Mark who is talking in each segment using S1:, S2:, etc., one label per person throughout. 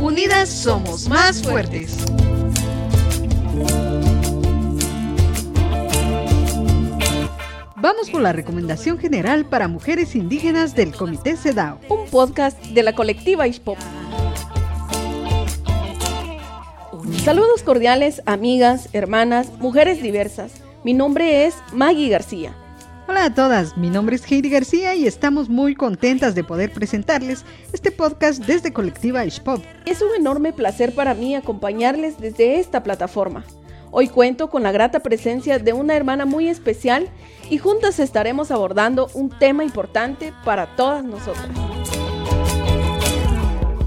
S1: Unidas somos más fuertes. Vamos por la recomendación general para mujeres indígenas del Comité CEDAW.
S2: Un podcast de la colectiva ISPOP. Saludos cordiales, amigas, hermanas, mujeres diversas. Mi nombre es Maggie García.
S1: Hola a todas, mi nombre es Heidi García y estamos muy contentas de poder presentarles este podcast desde Colectiva ISPOP.
S2: Es un enorme placer para mí acompañarles desde esta plataforma. Hoy cuento con la grata presencia de una hermana muy especial y juntas estaremos abordando un tema importante para todas nosotras.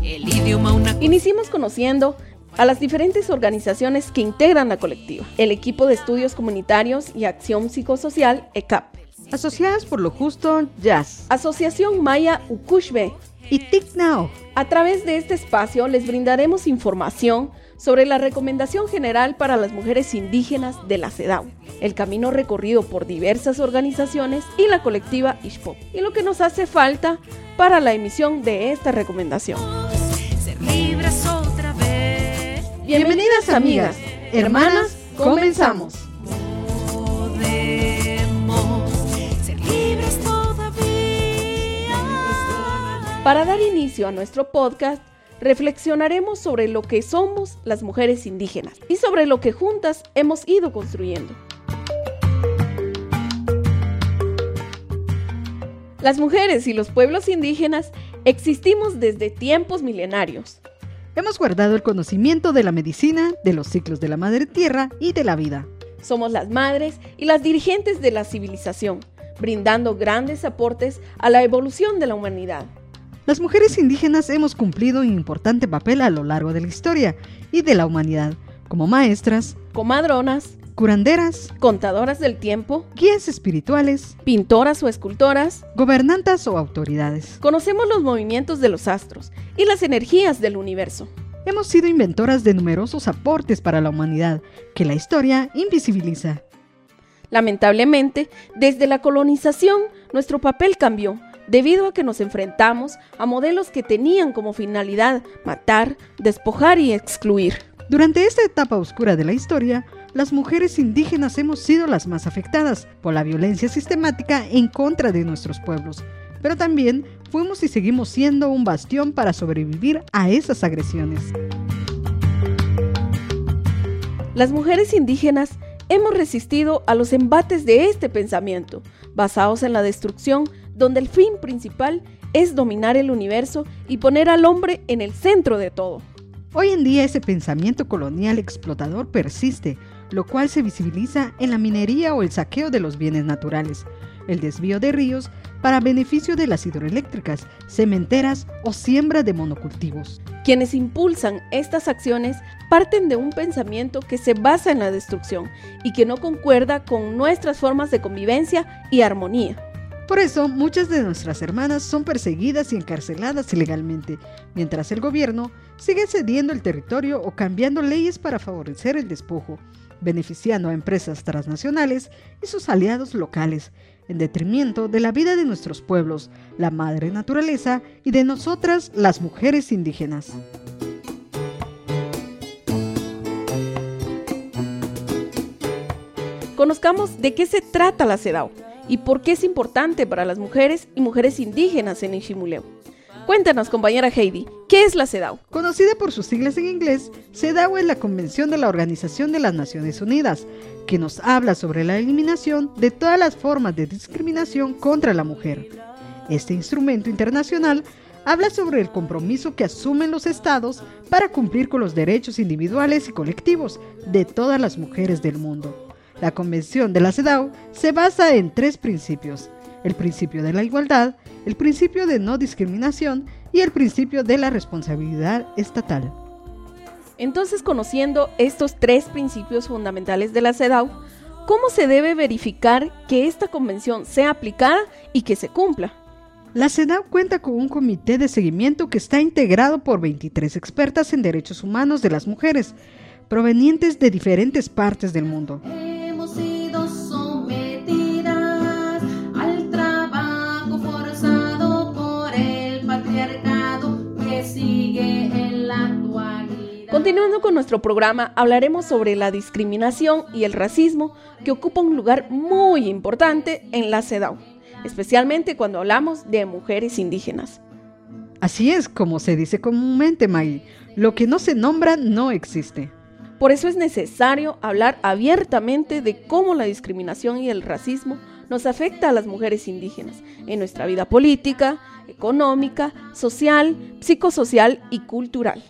S2: El idioma Iniciemos conociendo a las diferentes organizaciones que integran la colectiva, el equipo de estudios comunitarios y acción psicosocial ECAP.
S1: Asociadas por lo justo, Jazz.
S2: Asociación Maya Ukushbe.
S1: Y TIC Now.
S2: A través de este espacio les brindaremos información sobre la recomendación general para las mujeres indígenas de la CEDAW, el camino recorrido por diversas organizaciones y la colectiva ISPO, y lo que nos hace falta para la emisión de esta recomendación. Bienvenidas amigas, hermanas, comenzamos. Para dar inicio a nuestro podcast, reflexionaremos sobre lo que somos las mujeres indígenas y sobre lo que juntas hemos ido construyendo. Las mujeres y los pueblos indígenas existimos desde tiempos milenarios.
S1: Hemos guardado el conocimiento de la medicina, de los ciclos de la madre tierra y de la vida.
S2: Somos las madres y las dirigentes de la civilización, brindando grandes aportes a la evolución de la humanidad.
S1: Las mujeres indígenas hemos cumplido un importante papel a lo largo de la historia y de la humanidad, como maestras,
S2: comadronas,
S1: curanderas,
S2: contadoras del tiempo,
S1: guías espirituales,
S2: pintoras o escultoras,
S1: gobernantas o autoridades.
S2: Conocemos los movimientos de los astros y las energías del universo.
S1: Hemos sido inventoras de numerosos aportes para la humanidad que la historia invisibiliza.
S2: Lamentablemente, desde la colonización, nuestro papel cambió debido a que nos enfrentamos a modelos que tenían como finalidad matar, despojar y excluir.
S1: Durante esta etapa oscura de la historia, las mujeres indígenas hemos sido las más afectadas por la violencia sistemática en contra de nuestros pueblos, pero también fuimos y seguimos siendo un bastión para sobrevivir a esas agresiones.
S2: Las mujeres indígenas hemos resistido a los embates de este pensamiento, basados en la destrucción donde el fin principal es dominar el universo y poner al hombre en el centro de todo.
S1: Hoy en día ese pensamiento colonial explotador persiste, lo cual se visibiliza en la minería o el saqueo de los bienes naturales, el desvío de ríos para beneficio de las hidroeléctricas, cementeras o siembra de monocultivos.
S2: Quienes impulsan estas acciones parten de un pensamiento que se basa en la destrucción y que no concuerda con nuestras formas de convivencia y armonía.
S1: Por eso, muchas de nuestras hermanas son perseguidas y encarceladas ilegalmente, mientras el gobierno sigue cediendo el territorio o cambiando leyes para favorecer el despojo, beneficiando a empresas transnacionales y sus aliados locales, en detrimento de la vida de nuestros pueblos, la madre naturaleza y de nosotras las mujeres indígenas.
S2: Conozcamos de qué se trata la CEDAW y por qué es importante para las mujeres y mujeres indígenas en Ishimuleu. Cuéntanos, compañera Heidi, ¿qué es la CEDAW?
S1: Conocida por sus siglas en inglés, CEDAW es la Convención de la Organización de las Naciones Unidas, que nos habla sobre la eliminación de todas las formas de discriminación contra la mujer. Este instrumento internacional habla sobre el compromiso que asumen los estados para cumplir con los derechos individuales y colectivos de todas las mujeres del mundo. La Convención de la CEDAW se basa en tres principios, el principio de la igualdad, el principio de no discriminación y el principio de la responsabilidad estatal.
S2: Entonces, conociendo estos tres principios fundamentales de la CEDAW, ¿cómo se debe verificar que esta convención sea aplicada y que se cumpla?
S1: La CEDAW cuenta con un comité de seguimiento que está integrado por 23 expertas en derechos humanos de las mujeres, provenientes de diferentes partes del mundo.
S2: Continuando con nuestro programa, hablaremos sobre la discriminación y el racismo que ocupa un lugar muy importante en la CEDAW, especialmente cuando hablamos de mujeres indígenas.
S1: Así es como se dice comúnmente, Maggie, lo que no se nombra no existe.
S2: Por eso es necesario hablar abiertamente de cómo la discriminación y el racismo nos afecta a las mujeres indígenas en nuestra vida política, económica, social, psicosocial y cultural.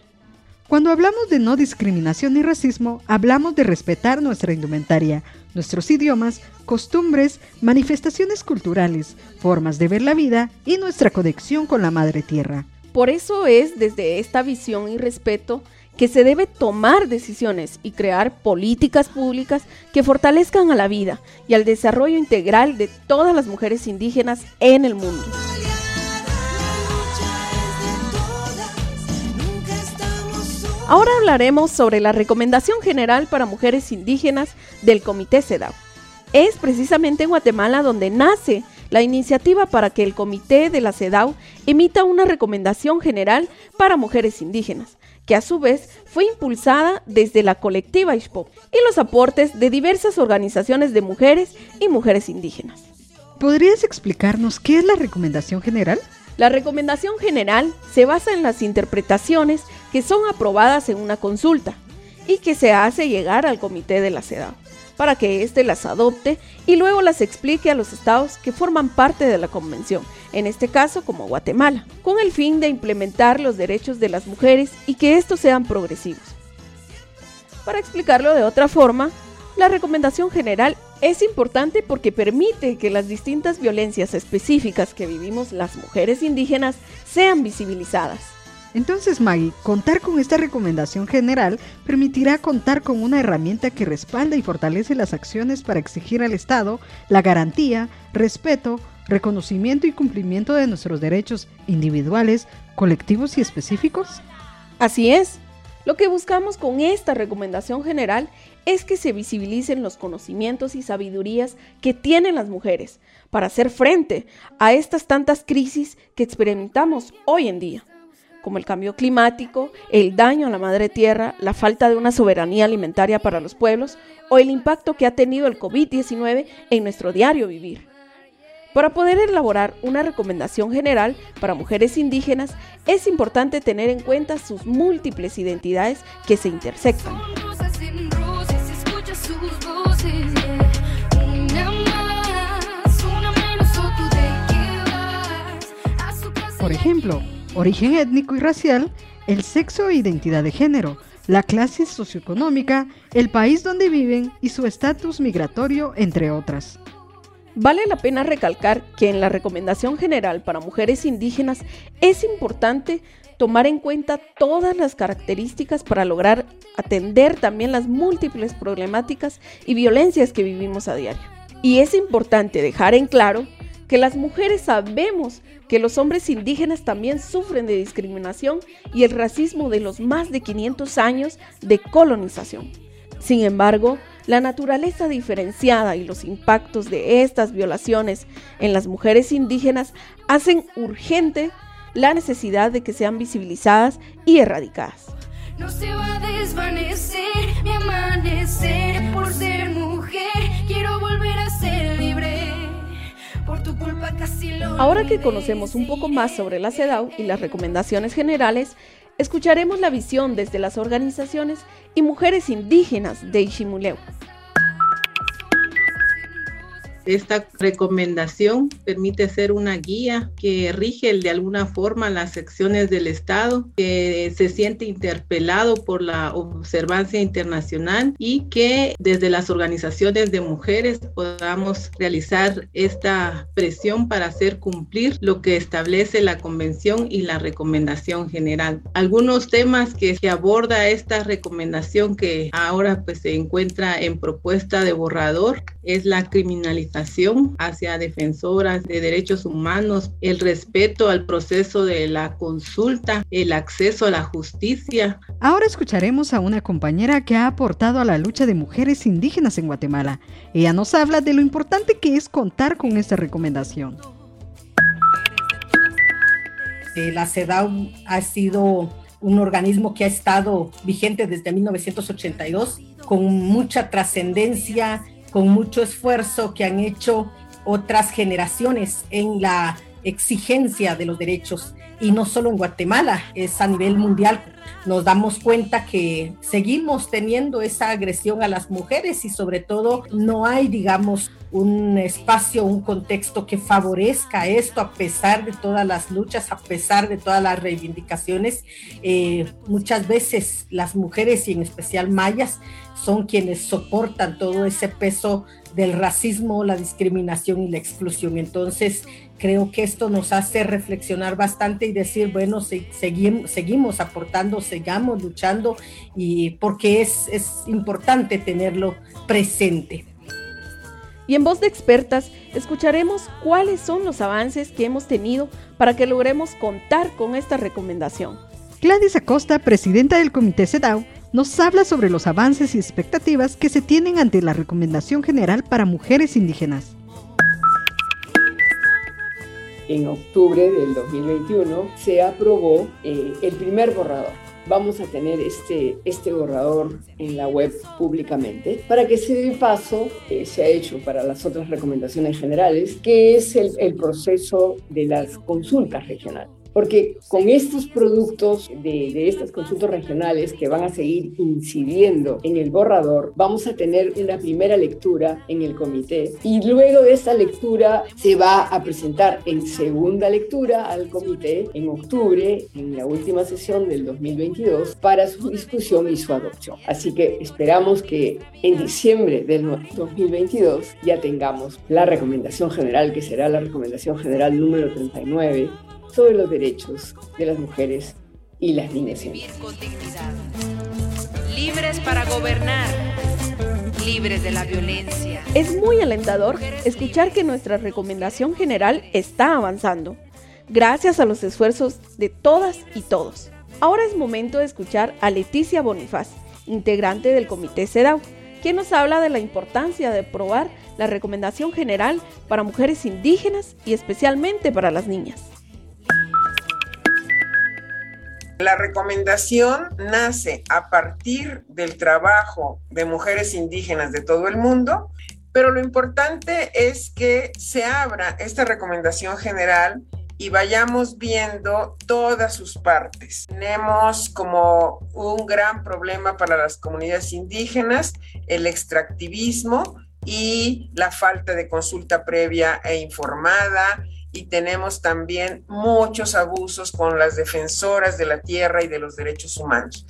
S1: Cuando hablamos de no discriminación y racismo, hablamos de respetar nuestra indumentaria, nuestros idiomas, costumbres, manifestaciones culturales, formas de ver la vida y nuestra conexión con la Madre Tierra.
S2: Por eso es desde esta visión y respeto que se debe tomar decisiones y crear políticas públicas que fortalezcan a la vida y al desarrollo integral de todas las mujeres indígenas en el mundo. Ahora hablaremos sobre la recomendación general para mujeres indígenas del Comité CEDAW. Es precisamente en Guatemala donde nace la iniciativa para que el Comité de la CEDAW emita una recomendación general para mujeres indígenas, que a su vez fue impulsada desde la colectiva ISPOP y los aportes de diversas organizaciones de mujeres y mujeres indígenas.
S1: ¿Podrías explicarnos qué es la recomendación general?
S2: La recomendación general se basa en las interpretaciones que son aprobadas en una consulta y que se hace llegar al comité de la CEDAW para que éste las adopte y luego las explique a los estados que forman parte de la convención, en este caso como Guatemala, con el fin de implementar los derechos de las mujeres y que estos sean progresivos. Para explicarlo de otra forma, la recomendación general es importante porque permite que las distintas violencias específicas que vivimos las mujeres indígenas sean visibilizadas.
S1: Entonces, Maggie, contar con esta recomendación general permitirá contar con una herramienta que respalda y fortalece las acciones para exigir al Estado la garantía, respeto, reconocimiento y cumplimiento de nuestros derechos individuales, colectivos y específicos.
S2: Así es. Lo que buscamos con esta recomendación general es que se visibilicen los conocimientos y sabidurías que tienen las mujeres para hacer frente a estas tantas crisis que experimentamos hoy en día, como el cambio climático, el daño a la madre tierra, la falta de una soberanía alimentaria para los pueblos o el impacto que ha tenido el COVID-19 en nuestro diario vivir. Para poder elaborar una recomendación general para mujeres indígenas, es importante tener en cuenta sus múltiples identidades que se intersectan.
S1: Por ejemplo, origen étnico y racial, el sexo e identidad de género, la clase socioeconómica, el país donde viven y su estatus migratorio, entre otras.
S2: Vale la pena recalcar que en la recomendación general para mujeres indígenas es importante tomar en cuenta todas las características para lograr atender también las múltiples problemáticas y violencias que vivimos a diario. Y es importante dejar en claro que las mujeres sabemos que los hombres indígenas también sufren de discriminación y el racismo de los más de 500 años de colonización. Sin embargo, la naturaleza diferenciada y los impactos de estas violaciones en las mujeres indígenas hacen urgente la necesidad de que sean visibilizadas y erradicadas. No se va a desvanecer amanecer por ser Ahora que conocemos un poco más sobre la CEDAW y las recomendaciones generales, escucharemos la visión desde las organizaciones y mujeres indígenas de Ishimuleu.
S3: Esta recomendación permite ser una guía que rige de alguna forma las secciones del Estado, que se siente interpelado por la observancia internacional y que desde las organizaciones de mujeres podamos realizar esta presión para hacer cumplir lo que establece la convención y la recomendación general. Algunos temas que, que aborda esta recomendación que ahora pues se encuentra en propuesta de borrador es la criminalización hacia defensoras de derechos humanos, el respeto al proceso de la consulta, el acceso a la justicia.
S1: Ahora escucharemos a una compañera que ha aportado a la lucha de mujeres indígenas en Guatemala. Ella nos habla de lo importante que es contar con esta recomendación.
S4: Eh, la CEDAW ha sido un organismo que ha estado vigente desde 1982 con mucha trascendencia, con mucho esfuerzo que han hecho otras generaciones en la exigencia de los derechos y no solo en Guatemala, es a nivel mundial. Nos damos cuenta que seguimos teniendo esa agresión a las mujeres y sobre todo no hay, digamos, un espacio, un contexto que favorezca esto a pesar de todas las luchas, a pesar de todas las reivindicaciones. Eh, muchas veces las mujeres y en especial mayas son quienes soportan todo ese peso del racismo, la discriminación y la exclusión. Entonces, creo que esto nos hace reflexionar bastante y decir, bueno, seguimos, seguimos aportando, sigamos luchando y porque es, es importante tenerlo presente.
S2: Y en voz de expertas escucharemos cuáles son los avances que hemos tenido para que logremos contar con esta recomendación.
S1: Gladys Acosta, presidenta del Comité CEDAW, nos habla sobre los avances y expectativas que se tienen ante la Recomendación General para Mujeres Indígenas
S5: en octubre del 2021 se aprobó eh, el primer borrador. Vamos a tener este, este borrador en la web públicamente para que se dé paso, eh, se ha hecho para las otras recomendaciones generales, que es el, el proceso de las consultas regionales. Porque con estos productos de, de, estas consultas regionales que van a seguir incidiendo en el borrador, vamos a tener una primera lectura en el comité y luego de esta lectura se va a presentar en segunda lectura al comité en octubre, en la última sesión del 2022, para su discusión y su adopción. Así que esperamos que en diciembre del 2022 ya tengamos la recomendación general, que será la recomendación general número 39 sobre los derechos de las mujeres y las niñas. Vivir con dignidad.
S2: Libres para gobernar. Libres de la violencia. Es muy alentador escuchar que nuestra recomendación general está avanzando, gracias a los esfuerzos de todas y todos. Ahora es momento de escuchar a Leticia Bonifaz, integrante del Comité CEDAW, quien nos habla de la importancia de aprobar la recomendación general para mujeres indígenas y especialmente para las niñas.
S6: La recomendación nace a partir del trabajo de mujeres indígenas de todo el mundo, pero lo importante es que se abra esta recomendación general y vayamos viendo todas sus partes. Tenemos como un gran problema para las comunidades indígenas el extractivismo y la falta de consulta previa e informada, y tenemos también muchos abusos con las defensoras de la tierra y de los derechos humanos.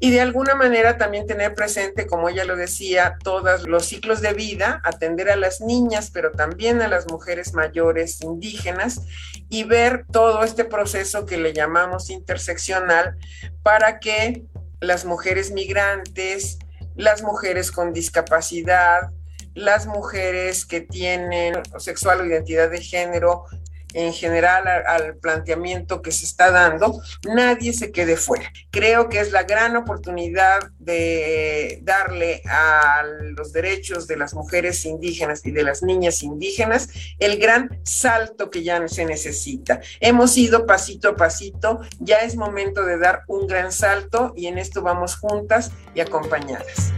S6: Y de alguna manera también tener presente, como ella lo decía, todos los ciclos de vida, atender a las niñas, pero también a las mujeres mayores indígenas y ver todo este proceso que le llamamos interseccional para que las mujeres migrantes, las mujeres con discapacidad, las mujeres que tienen sexual o identidad de género en general al, planteamiento que se está dando, nadie se quede fuera. Creo que es la gran oportunidad de darle a los derechos de las mujeres indígenas y de las niñas indígenas el gran salto que ya se necesita. Hemos ido pasito a pasito, ya es momento de dar un gran salto y en esto vamos juntas y acompañadas.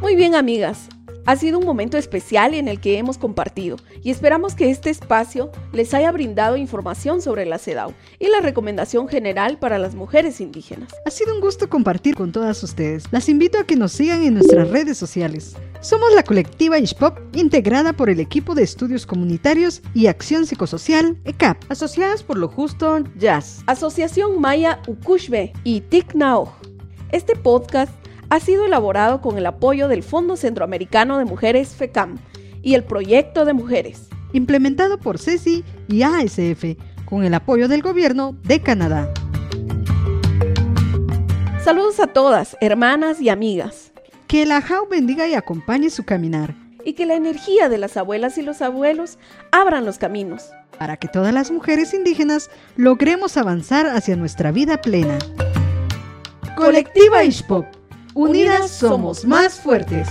S2: Muy bien, amigas. Ha sido un momento especial en el que hemos compartido y esperamos que este espacio les haya brindado información sobre la CEDAW y la recomendación general para las mujeres indígenas.
S1: Ha sido un gusto compartir con todas ustedes. Las invito a que nos sigan en nuestras redes sociales. Somos la colectiva Ishpop, integrada por el equipo de estudios comunitarios y acción psicosocial ECAP, asociadas por lo justo Jazz,
S2: Asociación Maya Ukushbe y TIC Este podcast ha sido elaborado con el apoyo del Fondo Centroamericano de Mujeres FECAM y el Proyecto de Mujeres,
S1: implementado por CECI y ASF, con el apoyo del Gobierno de Canadá.
S2: Saludos a todas, hermanas y amigas.
S1: Que la JAU bendiga y acompañe su caminar.
S2: Y que la energía de las abuelas y los abuelos abran los caminos.
S1: Para que todas las mujeres indígenas logremos avanzar hacia nuestra vida plena. Colectiva Ishpop Unidas somos más fuertes.